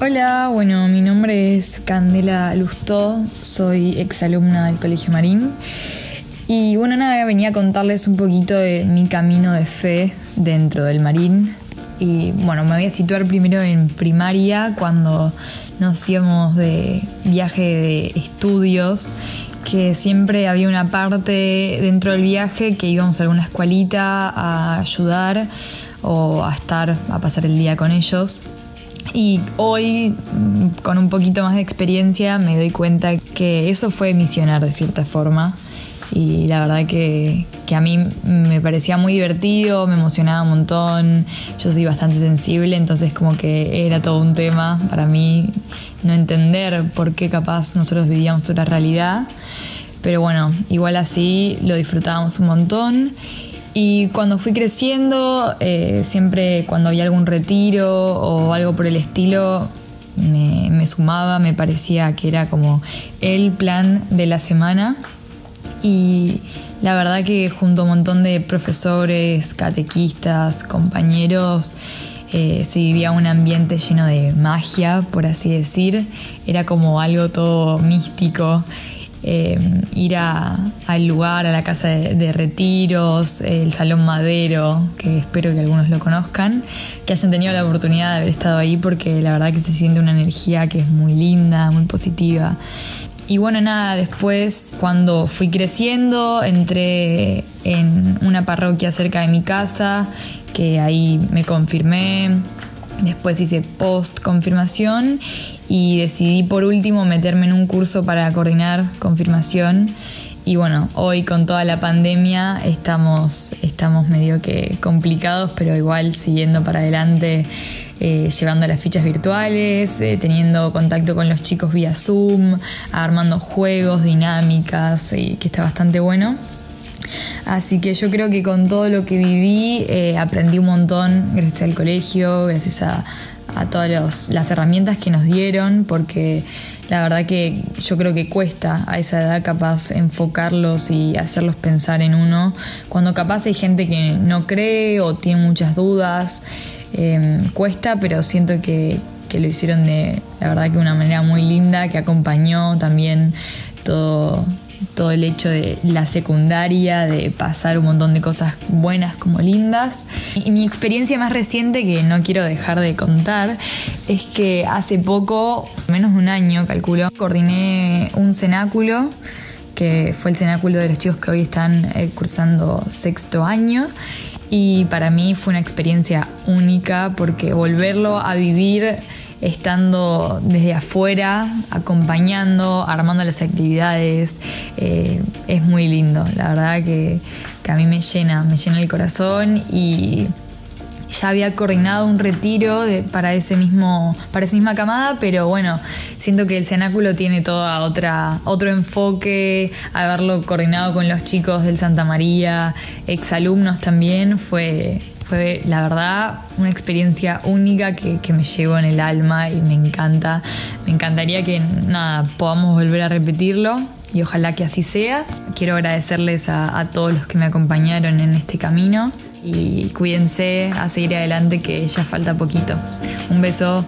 Hola, bueno, mi nombre es Candela Lustó, soy exalumna del Colegio Marín. Y bueno, nada, venía a contarles un poquito de mi camino de fe dentro del Marín. Y bueno, me voy a situar primero en primaria, cuando nos íbamos de viaje de estudios, que siempre había una parte dentro del viaje que íbamos a alguna escuelita a ayudar o a estar, a pasar el día con ellos. Y hoy, mm, con un poquito más de experiencia, me doy cuenta que eso fue misionar de cierta forma. Y la verdad que, a mí me parecía muy divertido, me emocionaba un montón. Yo soy bastante sensible, entonces como que era todo un tema para mí no entender por qué capaz nosotros vivíamos otra realidad. Pero bueno, igual así lo disfrutábamos un montón. Y cuando fui creciendo, eh, siempre cuando había algún retiro o algo por el estilo, me, sumaba, me parecía que era como el plan de la semana. Y la verdad que junto a un montón de profesores, catequistas, compañeros, eh, se vivía un ambiente lleno de magia, por así decir. Era como algo todo místico Em, ir al lugar, a la casa de, retiros, el Salón Madero, que espero que algunos lo conozcan, que hayan tenido la oportunidad de haber estado ahí porque la verdad que se siente una energía que es muy linda, muy positiva. Y bueno, nada, después cuando fui creciendo, entré en una parroquia cerca de mi casa, que ahí me confirmé, después hice post confirmación y decidí por último meterme en un curso para coordinar confirmación. Y bueno, hoy con toda la pandemia estamos, estamos medio que complicados, pero igual siguiendo para adelante, eh, llevando las fichas virtuales, eh, teniendo contacto con los chicos vía Zoom, armando juegos, dinámicas, que está bastante bueno. Así que yo creo que con todo lo que viví eh, aprendí un montón gracias al colegio, gracias a, todas las herramientas que nos dieron, porque la verdad que yo creo que cuesta a esa edad capaz enfocarlos y hacerlos pensar en uno, cuando capaz hay gente que no cree o tiene muchas dudas, em, cuesta, pero siento que, que lo hicieron de la verdad que una manera muy linda, que acompañó también todo todo el hecho de la secundaria, de pasar un montón de cosas buenas como lindas. Y mi experiencia más reciente, que no quiero dejar de contar, es que hace poco, menos de un año calculo, coordiné un cenáculo que fue el cenáculo de los chicos que hoy están eh, cursando sexto año. Y para mí fue una experiencia única porque volverlo a vivir estando desde afuera, acompañando, armando las actividades. Eh, es muy lindo, la verdad que, a mí me llena, me llena el corazón y ya había coordinado un retiro para ese mismo para esa misma camada pero bueno siento que el cenáculo tiene toda otra otro enfoque haberlo coordinado con los chicos del Santa María exalumnos también fue fue, la verdad, una experiencia única que, me llevo en el alma y me encanta. Me encantaría que, nada, podamos volver a repetirlo y ojalá que así sea. Quiero agradecerles a, a todos los que me acompañaron en este camino y cuídense a seguir adelante que ya falta poquito. Un beso.